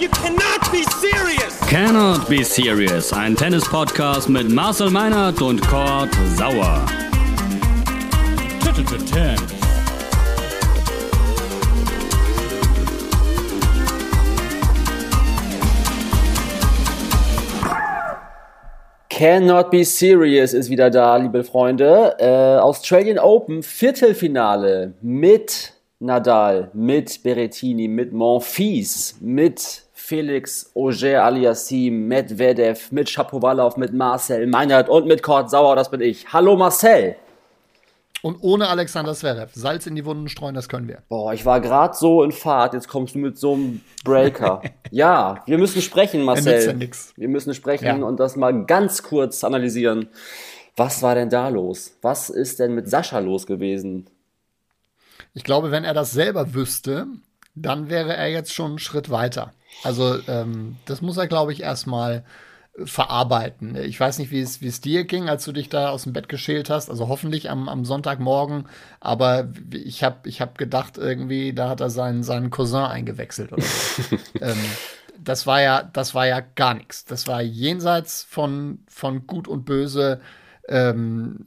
You cannot be serious! Cannot Be Serious, ein Tennis-Podcast mit Marcel Meinert und Kurt Sauer. Cannot be serious ist wieder da, liebe Freunde. Äh, Australian Open Viertelfinale mit Nadal, mit Berrettini, mit Monfils, mit Felix Auger Aliassim, Medvedev, mit Shapovalov, mit Marcel Meinert und mit Kurt Sauer, das bin ich. Hallo Marcel. Und ohne Alexander Zverev. Salz in die Wunden streuen, das können wir. Boah, ich war gerade so in Fahrt, jetzt kommst du mit so einem Breaker. ja, wir müssen sprechen, Marcel. Ja nix. Wir müssen sprechen Ja. und das mal ganz kurz analysieren. Was war denn da los? Was ist denn mit Sascha los gewesen? Ich glaube, wenn er das selber wüsste, dann wäre er jetzt schon einen Schritt weiter. Also, ähm, das muss er, glaube ich, erstmal verarbeiten. Ich weiß nicht, wie es, wie es dir ging, als du dich da aus dem Bett geschält hast. Also hoffentlich am, am Sonntagmorgen. Aber ich habe ich hab gedacht, irgendwie, da hat er seinen, seinen Cousin eingewechselt oder so. ähm, das war ja, das war ja gar nichts. Das war jenseits von, von Gut und Böse. Ähm,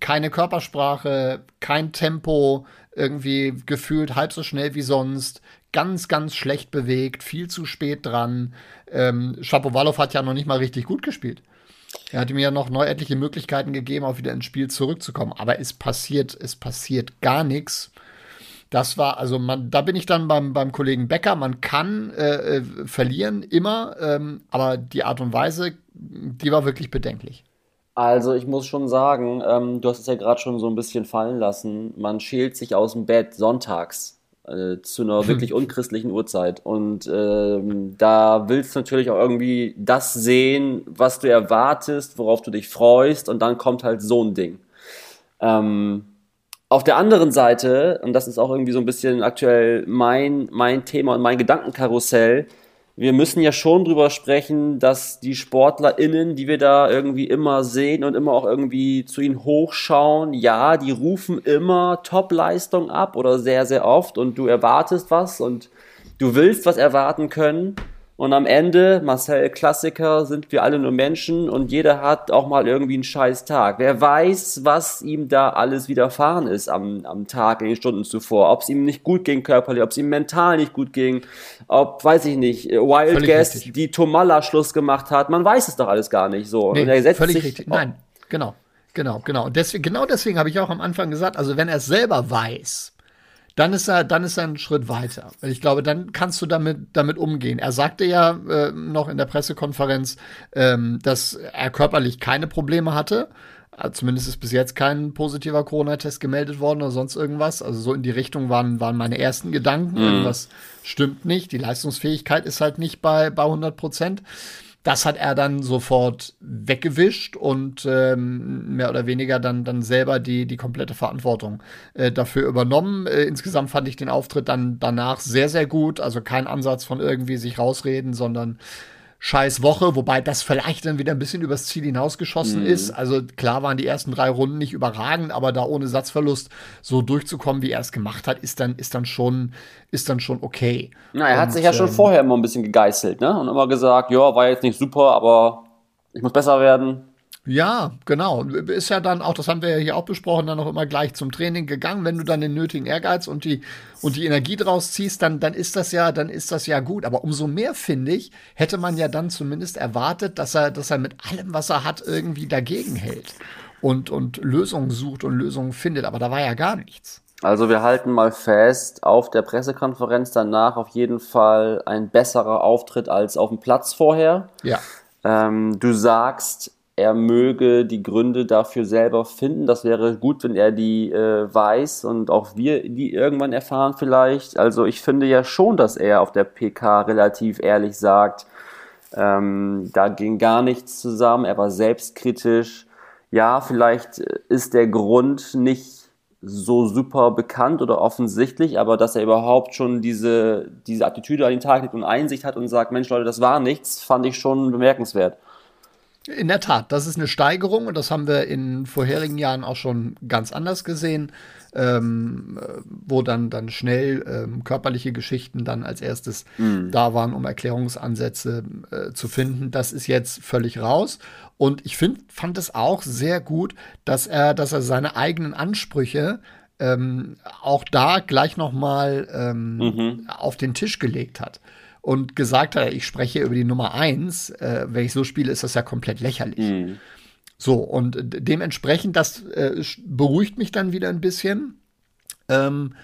keine Körpersprache, kein Tempo, irgendwie gefühlt halb so schnell wie sonst, ganz, ganz schlecht bewegt, viel zu spät dran. Ähm, Shapovalov hat ja noch nicht mal richtig gut gespielt. Er hatte mir ja noch neu etliche Möglichkeiten gegeben, auch wieder ins Spiel zurückzukommen. Aber es passiert, es passiert gar nichts. Das war, also man, da bin ich dann beim, beim Kollegen Becker. Man kann äh, äh, verlieren, immer, ähm, aber die Art und Weise, die war wirklich bedenklich. Also ich muss schon sagen, ähm, du hast es ja gerade schon so ein bisschen fallen lassen. Man schält sich aus dem Bett sonntags äh, zu einer wirklich unchristlichen Uhrzeit. Und ähm, da willst du natürlich auch irgendwie das sehen, was du erwartest, worauf du dich freust. Und dann kommt halt so ein Ding. Ähm, auf der anderen Seite, und das ist auch irgendwie so ein bisschen aktuell mein, mein Thema und mein Gedankenkarussell, wir müssen ja schon drüber sprechen, dass die SportlerInnen, die wir da irgendwie immer sehen und immer auch irgendwie zu ihnen hochschauen, ja, die rufen immer Top-Leistung ab oder sehr, sehr oft und du erwartest was und du willst was erwarten können. Und am Ende, Marcel Klassiker, sind wir alle nur Menschen und jeder hat auch mal irgendwie einen scheiß Tag. Wer weiß, was ihm da alles widerfahren ist am, am Tag, in den Stunden zuvor. Ob es ihm nicht gut ging körperlich, ob es ihm mental nicht gut ging, ob, weiß ich nicht, äh, Wild Völlig Guest richtig. die Tomalla Schluss gemacht hat. Man weiß es doch alles gar nicht so. und er setzt völlig sich richtig. Nein, genau, genau, genau. Und deswegen, genau deswegen habe ich auch am Anfang gesagt, also wenn er es selber weiß, dann ist er, dann ist er einen Schritt weiter. Weil ich glaube, dann kannst du damit, damit umgehen. Er sagte ja äh, noch in der Pressekonferenz, ähm, dass er körperlich keine Probleme hatte. Äh, Zumindest ist bis jetzt kein positiver Corona-Test gemeldet worden oder sonst irgendwas. Also so in die Richtung waren, waren meine ersten Gedanken. Irgendwas stimmt nicht. Die Leistungsfähigkeit ist halt nicht bei, bei 100 Prozent. Das hat er dann sofort weggewischt und ähm, mehr oder weniger dann, dann selber die, die komplette Verantwortung äh, dafür übernommen. Äh, insgesamt fand ich den Auftritt dann danach sehr, sehr gut. Also kein Ansatz von irgendwie sich rausreden, sondern scheiß Woche, wobei das vielleicht dann wieder ein bisschen übers Ziel hinausgeschossen ist. Also klar waren die ersten drei Runden nicht überragend, aber da ohne Satzverlust so durchzukommen, wie er es gemacht hat, ist dann, ist dann schon, ist dann schon okay. Na, er hat Und, sich ja schon ähm, vorher immer ein bisschen gegeißelt, ne? Und immer gesagt, ja, war jetzt nicht super, aber ich muss besser werden. Ja, genau. Ist ja dann auch, das haben wir ja hier auch besprochen, dann auch immer gleich zum Training gegangen. Wenn du dann den nötigen Ehrgeiz und die, und die Energie draus ziehst, dann, dann ist das ja, dann ist das ja gut. Aber umso mehr, finde ich, hätte man ja dann zumindest erwartet, dass er, dass er mit allem, was er hat, irgendwie dagegen hält und, und Lösungen sucht und Lösungen findet. Aber da war ja gar nichts. Also wir halten mal fest, auf der Pressekonferenz danach auf jeden Fall ein besserer Auftritt als auf dem Platz vorher. Ja. Ähm, du sagst, er möge die Gründe dafür selber finden. Das wäre gut, wenn er die äh, weiß und auch wir die irgendwann erfahren vielleicht. Also ich finde ja schon, dass er auf der PK relativ ehrlich sagt, ähm, da ging gar nichts zusammen. Er war selbstkritisch. Ja, vielleicht ist der Grund nicht so super bekannt oder offensichtlich, aber dass er überhaupt schon diese, diese Attitüde an den Tag legt und Einsicht hat und sagt, Mensch Leute, das war nichts, fand ich schon bemerkenswert. In der Tat, das ist eine Steigerung und das haben wir in vorherigen Jahren auch schon ganz anders gesehen. ähm, wo dann, dann schnell ähm, körperliche Geschichten dann als erstes mhm. da waren, um Erklärungsansätze äh, zu finden. Das ist jetzt völlig raus. Und ich find, fand es auch sehr gut, dass er, dass er seine eigenen Ansprüche ähm, auch da gleich noch mal ähm, mhm. auf den Tisch gelegt hat und gesagt hat, ich spreche über die Nummer eins, äh, wenn ich so spiele, ist das ja komplett lächerlich. Mhm. So, und dementsprechend, das äh, beruhigt mich dann wieder ein bisschen. Ähm,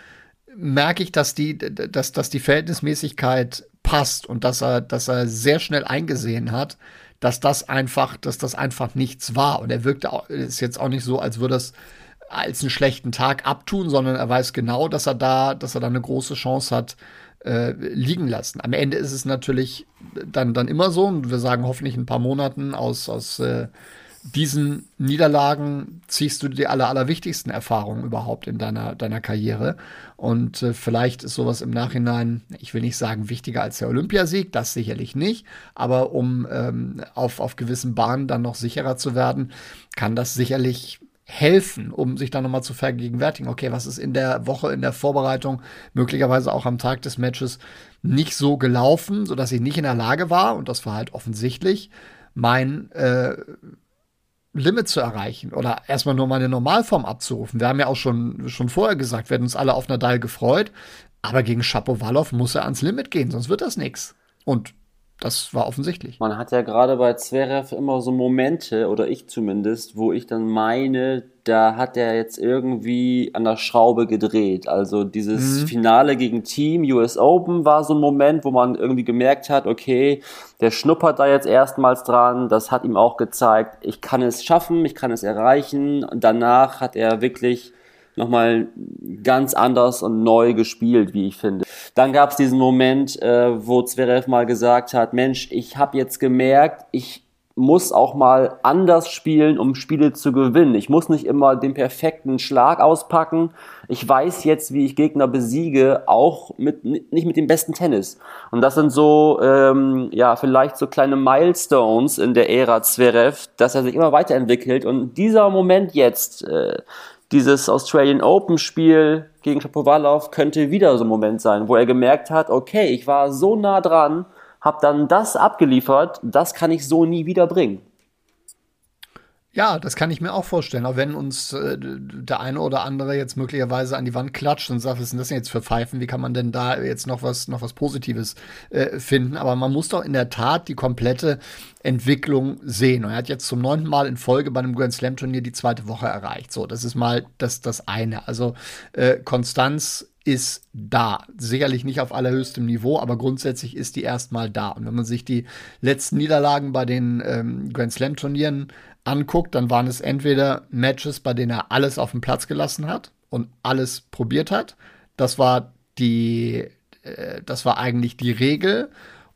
merke ich, dass die, dass, dass die Verhältnismäßigkeit passt und dass er, dass er sehr schnell eingesehen hat, dass das einfach, dass das einfach nichts war. Und er wirkte auch, ist jetzt auch nicht so, als würde es als einen schlechten Tag abtun, sondern er weiß genau, dass er da, dass er da eine große Chance hat, äh, liegen lassen. Am Ende ist es natürlich dann, dann immer so, und wir sagen hoffentlich in ein paar Monaten aus, aus äh, diesen Niederlagen ziehst du die aller, allerwichtigsten Erfahrungen überhaupt in deiner, deiner Karriere. Und äh, vielleicht ist sowas im Nachhinein, ich will nicht sagen wichtiger als der Olympiasieg, das sicherlich nicht, aber um ähm, auf, auf gewissen Bahnen dann noch sicherer zu werden, kann das sicherlich helfen, um sich dann nochmal zu vergegenwärtigen, okay, was ist in der Woche, in der Vorbereitung, möglicherweise auch am Tag des Matches nicht so gelaufen, sodass ich nicht in der Lage war, und das war halt offensichtlich, mein äh, Limit zu erreichen oder erstmal nur meine Normalform abzurufen. Wir haben ja auch schon, schon vorher gesagt, wir hätten uns alle auf Nadal gefreut, aber gegen Shapovalov muss er ans Limit gehen, sonst wird das nichts. Und das war offensichtlich. Man hat ja gerade bei Zverev immer so Momente, oder ich zumindest, wo ich dann meine, da hat er jetzt irgendwie an der Schraube gedreht. Also dieses mhm. Finale gegen Team US Open war so ein Moment, wo man irgendwie gemerkt hat, okay, der schnuppert da jetzt erstmals dran. Das hat ihm auch gezeigt, ich kann es schaffen, ich kann es erreichen. Und danach hat er wirklich nochmal ganz anders und neu gespielt, wie ich finde. Dann gab es diesen Moment, äh, wo Zverev mal gesagt hat, Mensch, ich habe jetzt gemerkt, ich muss auch mal anders spielen, um Spiele zu gewinnen. Ich muss nicht immer den perfekten Schlag auspacken. Ich weiß jetzt, wie ich Gegner besiege, auch mit nicht mit dem besten Tennis. Und das sind so ähm, ja vielleicht so kleine Milestones in der Ära Zverev, dass er sich immer weiterentwickelt. Und dieser Moment jetzt, äh, dieses Australian Open Spiel gegen Shapovalov könnte wieder so ein Moment sein, wo er gemerkt hat, okay, ich war so nah dran, habe dann das abgeliefert, das kann ich so nie wieder bringen. Ja, das kann ich mir auch vorstellen. Auch wenn uns äh, der eine oder andere jetzt möglicherweise an die Wand klatscht und sagt, was sind das denn jetzt für Pfeifen? Wie kann man denn da jetzt noch was, noch was Positives äh, finden? Aber man muss doch in der Tat die komplette Entwicklung sehen. Und er hat jetzt zum neunten Mal in Folge bei einem Grand Slam Turnier die zweite Woche erreicht. So, das ist mal das, das eine. Also äh, Konstanz ist da. Sicherlich nicht auf allerhöchstem Niveau, aber grundsätzlich ist die erstmal da. Und wenn man sich die letzten Niederlagen bei den ähm, Grand Slam Turnieren anguckt, dann waren es entweder Matches, bei denen er alles auf den Platz gelassen hat und alles probiert hat. Das war die, äh, das war eigentlich die Regel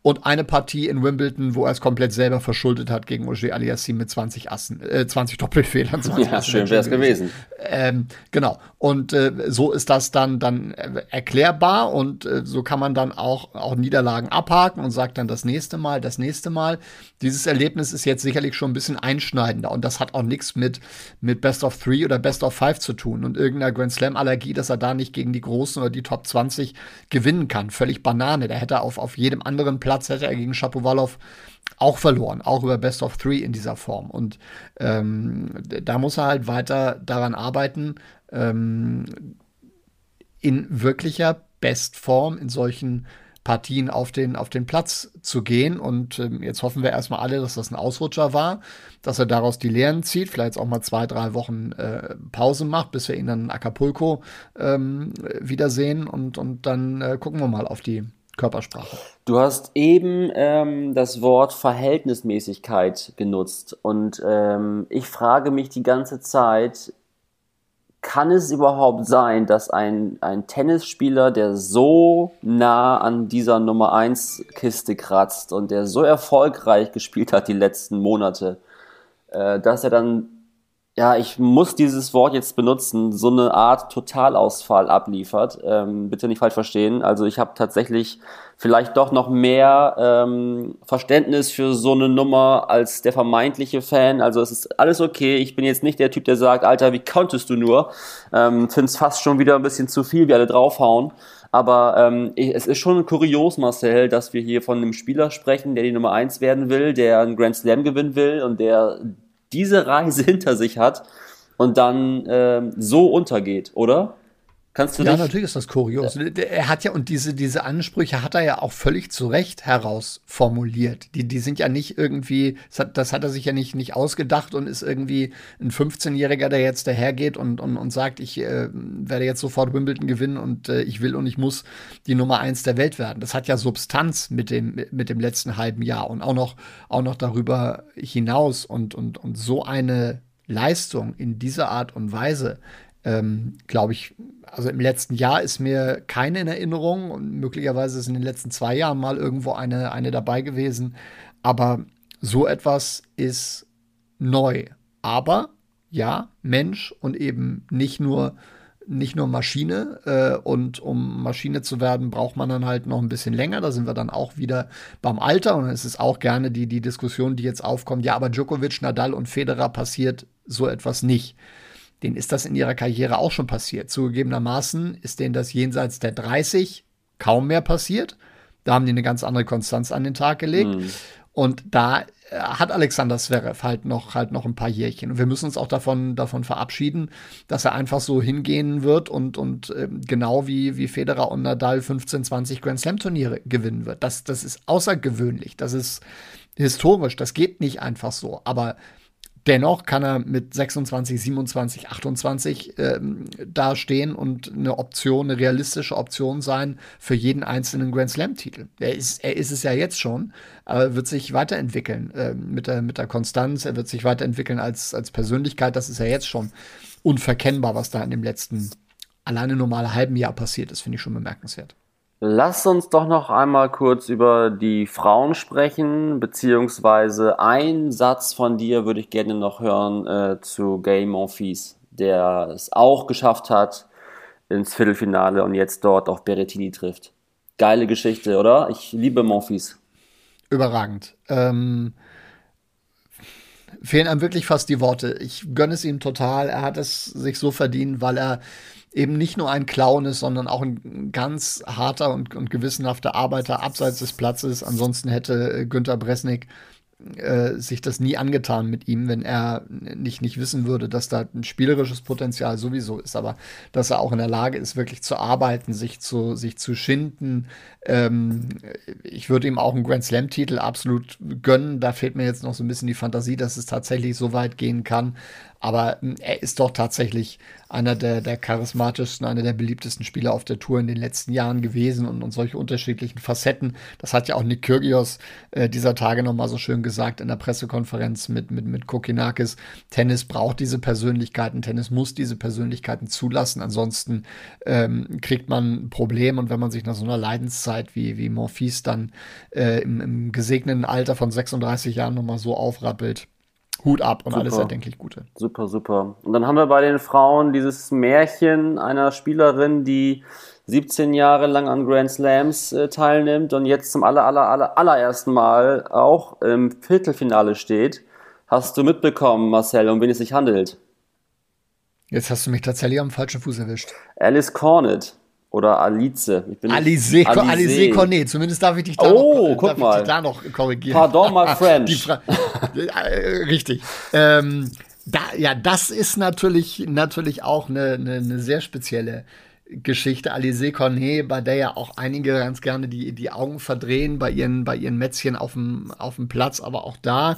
und eine Partie in Wimbledon, wo er es komplett selber verschuldet hat gegen Ogier Aliassim mit 20 Assen, äh, 20 Doppelfehlern. 20 ja, Assen schön wäre es gewesen. Ähm, genau. Und äh, so ist das dann, dann erklärbar und äh, so kann man dann auch, auch Niederlagen abhaken und sagt dann das nächste Mal, das nächste Mal. Dieses Erlebnis ist jetzt sicherlich schon ein bisschen einschneidender und das hat auch nichts mit, mit Best of Three oder Best of Five zu tun und irgendeiner Grand Slam Allergie, dass er da nicht gegen die Großen oder die Top 20 gewinnen kann. Völlig Banane. Da hätte er auf, auf jedem anderen Platz Platz hätte er gegen Shapovalov auch verloren, auch über Best of Three in dieser Form. Und ähm, da muss er halt weiter daran arbeiten, ähm, in wirklicher Bestform in solchen Partien auf den, auf den Platz zu gehen. Und ähm, jetzt hoffen wir erstmal alle, dass das ein Ausrutscher war, dass er daraus die Lehren zieht, vielleicht auch mal zwei, drei Wochen äh, Pause macht, bis wir ihn dann in Acapulco ähm, wiedersehen. Und, und dann äh, gucken wir mal auf die Körpersprache. Du hast eben ähm, das Wort Verhältnismäßigkeit genutzt und ähm, ich frage mich die ganze Zeit, kann es überhaupt sein, dass ein, ein Tennisspieler, der so nah an dieser Nummer 1 Kiste kratzt und der so erfolgreich gespielt hat die letzten Monate, äh, dass er dann ja, ich muss dieses Wort jetzt benutzen, so eine Art Totalausfall abliefert. Ähm, bitte nicht falsch verstehen. Also ich habe tatsächlich vielleicht doch noch mehr ähm, Verständnis für so eine Nummer als der vermeintliche Fan. Also es ist alles okay. Ich bin jetzt nicht der Typ, der sagt, Alter, wie konntest du nur? Ähm, Finde es fast schon wieder ein bisschen zu viel, wie alle draufhauen. Aber ähm, es ist schon kurios, Marcel, dass wir hier von einem Spieler sprechen, der die Nummer eins werden will, der einen Grand Slam gewinnen will und der diese Reise hinter sich hat und dann ähm, so untergeht, oder? Kannst du ja, natürlich ist das kurios. Er hat ja, und diese, diese Ansprüche hat er ja auch völlig zu Recht herausformuliert. Die, die sind ja nicht irgendwie, das hat, das hat er sich ja nicht, nicht ausgedacht und ist irgendwie ein 15-Jähriger, der jetzt dahergeht und, und, und sagt, ich äh, werde jetzt sofort Wimbledon gewinnen und äh, ich will und ich muss die Nummer eins der Welt werden. Das hat ja Substanz mit dem, mit dem letzten halben Jahr und auch noch, auch noch darüber hinaus und, und, und so eine Leistung in dieser Art und Weise ähm, glaube ich, also im letzten Jahr ist mir keine in Erinnerung und möglicherweise ist in den letzten zwei Jahren mal irgendwo eine, eine dabei gewesen. Aber so etwas ist neu. Aber ja, Mensch und eben nicht nur nicht nur Maschine äh, und um Maschine zu werden, braucht man dann halt noch ein bisschen länger. Da sind wir dann auch wieder beim Alter und es ist auch gerne die, die Diskussion, die jetzt aufkommt. Ja, aber Djokovic, Nadal und Federer passiert so etwas nicht denen ist das in ihrer Karriere auch schon passiert. Zugegebenermaßen ist denen das jenseits der 30 kaum mehr passiert. Da haben die eine ganz andere Konstanz an den Tag gelegt. Mhm. Und da äh, hat Alexander Zverev halt noch, halt noch ein paar Jährchen. Und wir müssen uns auch davon, davon verabschieden, dass er einfach so hingehen wird und, und äh, genau wie, wie Federer und Nadal 15, 20 Grand Slam Turniere gewinnen wird. Das, das ist außergewöhnlich. Das ist historisch. Das geht nicht einfach so. Aber Dennoch kann er mit 26, 27, 28 ähm, dastehen und eine Option, eine realistische Option sein für jeden einzelnen Grand Slam-Titel. Er ist, er ist es ja jetzt schon, aber wird sich weiterentwickeln äh, mit, der, mit der Konstanz. Er wird sich weiterentwickeln als, als Persönlichkeit. Das ist ja jetzt schon unverkennbar, was da in dem letzten alleine normal halben Jahr passiert ist, finde ich schon bemerkenswert. Lass uns doch noch einmal kurz über die Frauen sprechen, beziehungsweise ein Satz von dir würde ich gerne noch hören äh, zu Gay Monfils, der es auch geschafft hat ins Viertelfinale und jetzt dort auf Berrettini trifft. Geile Geschichte, oder? Ich liebe Monfils. Überragend. Ähm, fehlen einem wirklich fast die Worte. Ich gönne es ihm total. Er hat es sich so verdient, weil er eben nicht nur ein Clown ist, sondern auch ein ganz harter und, und gewissenhafter Arbeiter abseits des Platzes. Ansonsten hätte äh, Günter Bresnik äh, sich das nie angetan mit ihm, wenn er nicht, nicht wissen würde, dass da ein spielerisches Potenzial sowieso ist, aber dass er auch in der Lage ist, wirklich zu arbeiten, sich zu, sich zu schinden. Ähm, ich würde ihm auch einen Grand Slam-Titel absolut gönnen. Da fehlt mir jetzt noch so ein bisschen die Fantasie, dass es tatsächlich so weit gehen kann. Aber hm, er ist doch tatsächlich einer der, der charismatischsten, einer der beliebtesten Spieler auf der Tour in den letzten Jahren gewesen und, und solche unterschiedlichen Facetten. Das hat ja auch Nick Kyrgios äh, dieser Tage nochmal so schön gesagt in der Pressekonferenz mit, mit, mit Kokinakis. Tennis braucht diese Persönlichkeiten, Tennis muss diese Persönlichkeiten zulassen. Ansonsten ähm, kriegt man ein Problem und wenn man sich nach so einer Leidenszeit wie, wie Morphis dann äh, im, im gesegneten Alter von 36 Jahren nochmal so aufrappelt, Hut ab und super. alles erdenklich Gute. Super, super. Und dann haben wir bei den Frauen dieses Märchen einer Spielerin, die 17 Jahre lang an Grand Slams äh, teilnimmt und jetzt zum aller, aller, aller, allerersten Mal auch im Viertelfinale steht. Hast du mitbekommen, Marcel, um wen es sich handelt? Jetzt hast du mich tatsächlich am falschen Fuß erwischt. Alice Cornet. Oder Alice. Ich bin Alice, Alice. Alice Cornet. Zumindest darf ich dich da, oh, noch, guck mal. da noch korrigieren. Pardon, my French. Äh, richtig. Ähm, da, ja, das ist natürlich, natürlich auch eine, eine, eine sehr spezielle Geschichte. Alice Cornet, bei der ja auch einige ganz gerne die, die Augen verdrehen bei ihren, bei ihren Mätzchen auf dem, auf dem Platz. Aber auch da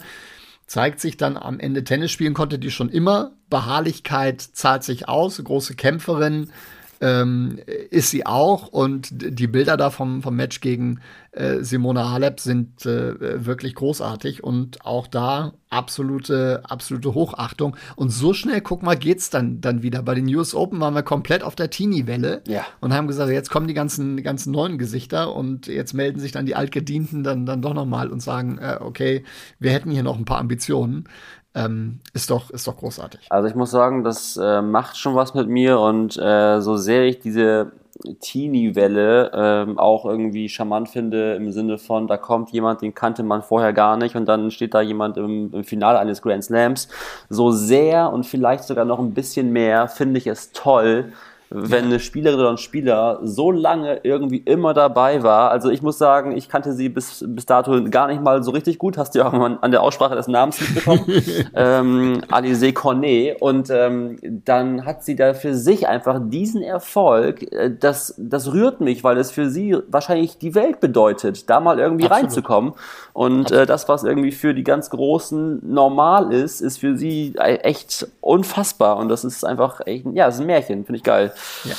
zeigt sich dann am Ende Tennis spielen konnte die schon immer. Beharrlichkeit zahlt sich aus, große Kämpferin ähm, ist sie auch. Und die Bilder da vom, vom Match gegen äh, Simona Halep sind äh, wirklich großartig und auch da absolute, absolute Hochachtung. Und so schnell, guck mal, geht's dann, dann wieder. Bei den US Open waren wir komplett auf der Teenie-Welle ja. und haben gesagt, jetzt kommen die ganzen, die ganzen neuen Gesichter und jetzt melden sich dann die Altgedienten dann, dann doch nochmal und sagen, äh, okay, wir hätten hier noch ein paar Ambitionen. Ähm, ist doch, ist doch großartig. Also ich muss sagen, das äh, macht schon was mit mir und äh, so sehr ich diese Teenie-Welle ähm, auch irgendwie charmant finde im Sinne von, da kommt jemand, den kannte man vorher gar nicht und dann steht da jemand im, im Finale eines Grand Slams. So sehr und vielleicht sogar noch ein bisschen mehr finde ich es toll, wenn eine Spielerin oder ein Spieler so lange irgendwie immer dabei war. Also ich muss sagen, ich kannte sie bis, bis dato gar nicht mal so richtig gut. Hast du ja auch mal an der Aussprache des Namens mitbekommen. ähm, Alize Cornet. Und ähm, dann hat sie da für sich einfach diesen Erfolg. Äh, das, das rührt mich, weil es für sie wahrscheinlich die Welt bedeutet, da mal irgendwie Absolut. reinzukommen. Und äh, das, was irgendwie für die ganz Großen normal ist, ist für sie e-, echt unfassbar. Und das ist einfach echt, ja, es ist ein Märchen, finde ich geil. Ja,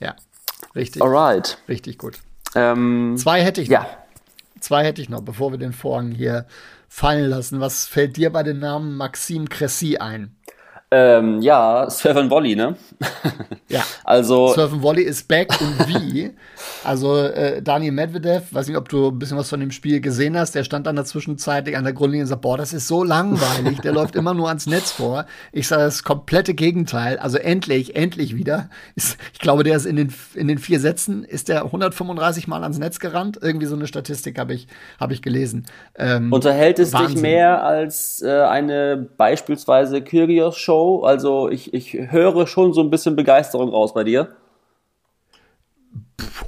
ja. Richtig. Alright. Richtig gut. Ähm, Zwei hätte ich noch. Ja. Zwei hätte ich noch, bevor wir den Vorhang hier fallen lassen. Was fällt dir bei dem Namen Maxime Cressy ein? Ähm, ja, Surf and Volley, ne? Ja. Also. Surf and Volley ist back und wie? Also, äh, Daniel Medvedev, weiß nicht, ob du ein bisschen was von dem Spiel gesehen hast, der stand dann da zwischenzeitlich an der Grundlinie und sagt, boah, das ist so langweilig, der läuft immer nur ans Netz vor. Ich sage das komplette Gegenteil. Also endlich, endlich wieder. Ist, ich glaube, der ist in den, in den vier Sätzen, ist der 135 Mal ans Netz gerannt. Irgendwie so eine Statistik habe ich, hab ich gelesen. Ähm, Unterhält es Wahnsinn. dich mehr als äh, eine beispielsweise Kyrgios-Show? Show. Also ich, ich höre schon so ein bisschen Begeisterung raus bei dir.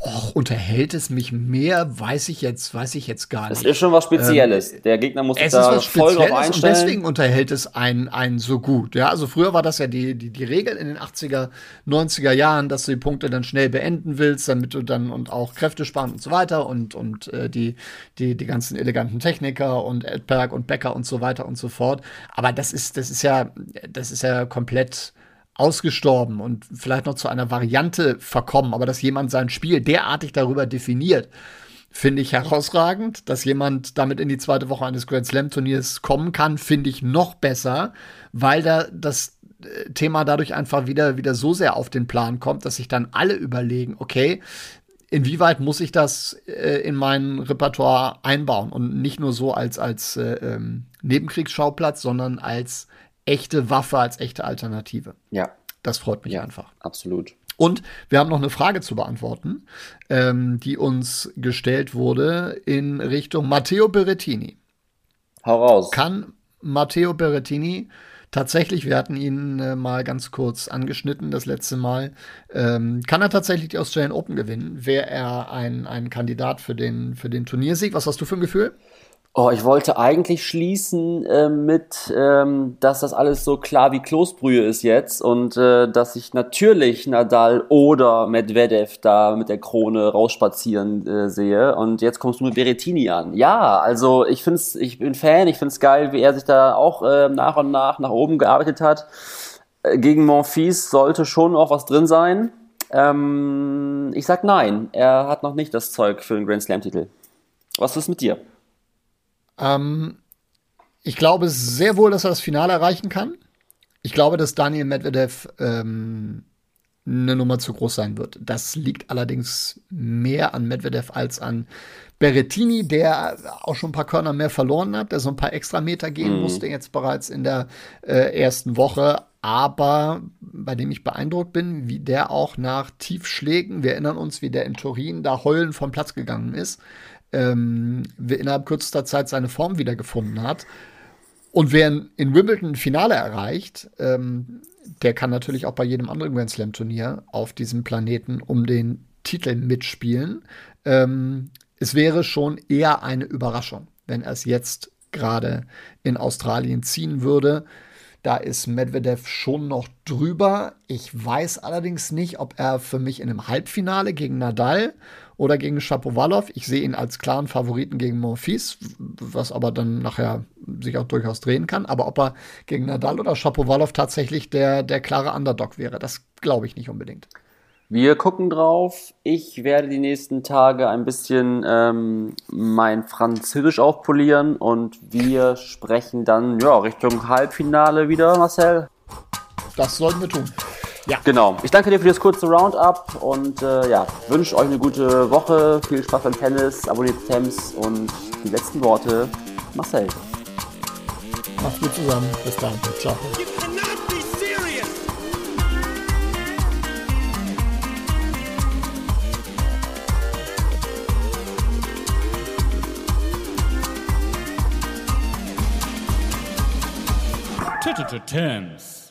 Och, unterhält es mich mehr, weiß ich jetzt, weiß ich jetzt gar nicht. Es ist schon was Spezielles. Ähm, Der Gegner muss sich da voll drauf einstellen. Und deswegen unterhält es einen, einen so gut. Ja, also früher war das ja die, die, die Regel in den 80er, 90er Jahren, dass du die Punkte dann schnell beenden willst, damit du dann und auch Kräfte sparen und so weiter und, und äh, die, die, die ganzen eleganten Techniker und Edberg und Becker und so weiter und so fort. Aber das ist, das ist ja, das ist ja komplett ausgestorben und vielleicht noch zu einer Variante verkommen, aber dass jemand sein Spiel derartig darüber definiert, finde ich herausragend. Dass jemand damit in die zweite Woche eines Grand Slam Turniers kommen kann, finde ich noch besser, weil da das äh, Thema dadurch einfach wieder, wieder so sehr auf den Plan kommt, dass sich dann alle überlegen, okay, inwieweit muss ich das äh, in mein Repertoire einbauen und nicht nur so als, als äh, ähm, Nebenkriegsschauplatz, sondern als echte Waffe, als echte Alternative. Ja. Das freut mich ja, einfach. Absolut. Und wir haben noch eine Frage zu beantworten, ähm, die uns gestellt wurde in Richtung Matteo Berrettini. Hau raus. Kann Matteo Berrettini tatsächlich, wir hatten ihn äh, mal ganz kurz angeschnitten das letzte Mal, ähm, kann er tatsächlich die Australian Open gewinnen? Wäre er ein, ein Kandidat für den, für den Turniersieg? Was hast du für ein Gefühl? Oh, ich wollte eigentlich schließen äh, mit, ähm, dass das alles so klar wie Kloßbrühe ist jetzt und äh, dass ich natürlich Nadal oder Medvedev da mit der Krone rausspazieren äh, sehe. Und jetzt kommst du mit Berettini an. Ja, also ich find's, ich bin Fan, ich find's geil, wie er sich da auch äh, nach und nach nach oben gearbeitet hat. Äh, gegen Monfils sollte schon auch was drin sein. Ähm, ich sag nein, er hat noch nicht das Zeug für den Grand Slam-Titel. Was ist mit dir? Ähm, ich glaube sehr wohl, dass er das Finale erreichen kann. Ich glaube, dass Daniel Medvedev ähm, eine Nummer zu groß sein wird. Das liegt allerdings mehr an Medvedev als an Berrettini, der auch schon ein paar Körner mehr verloren hat, der so ein paar extra Meter gehen mhm. musste jetzt bereits in der äh, ersten Woche. Aber bei dem ich beeindruckt bin, wie der auch nach Tiefschlägen, wir erinnern uns, wie der in Turin da heulend vom Platz gegangen ist, ähm, innerhalb kürzester Zeit seine Form wiedergefunden hat. Und wer in Wimbledon ein Finale erreicht, ähm, der kann natürlich auch bei jedem anderen Grand Slam Turnier auf diesem Planeten um den Titel mitspielen. Ähm, es wäre schon eher eine Überraschung, wenn er es jetzt gerade in Australien ziehen würde. Da ist Medvedev schon noch drüber. Ich weiß allerdings nicht, ob er für mich in einem Halbfinale gegen Nadal oder gegen Shapovalov. Ich sehe ihn als klaren Favoriten gegen Monfils, was aber dann nachher sich auch durchaus drehen kann. Aber ob er gegen Nadal oder Shapovalov tatsächlich der, der klare Underdog wäre, das glaube ich nicht unbedingt. Wir gucken drauf. Ich werde die nächsten Tage ein bisschen ähm, mein Französisch aufpolieren und wir sprechen dann ja, Richtung Halbfinale wieder, Marcel. Das sollten wir tun. Ja. Genau. Ich danke dir für das kurze Roundup und äh, ja, wünsche euch eine gute Woche. Viel Spaß beim Tennis, abonniert Thames und die letzten Worte. Marcel. Macht's gut zusammen. Bis dann. Ciao. Terms.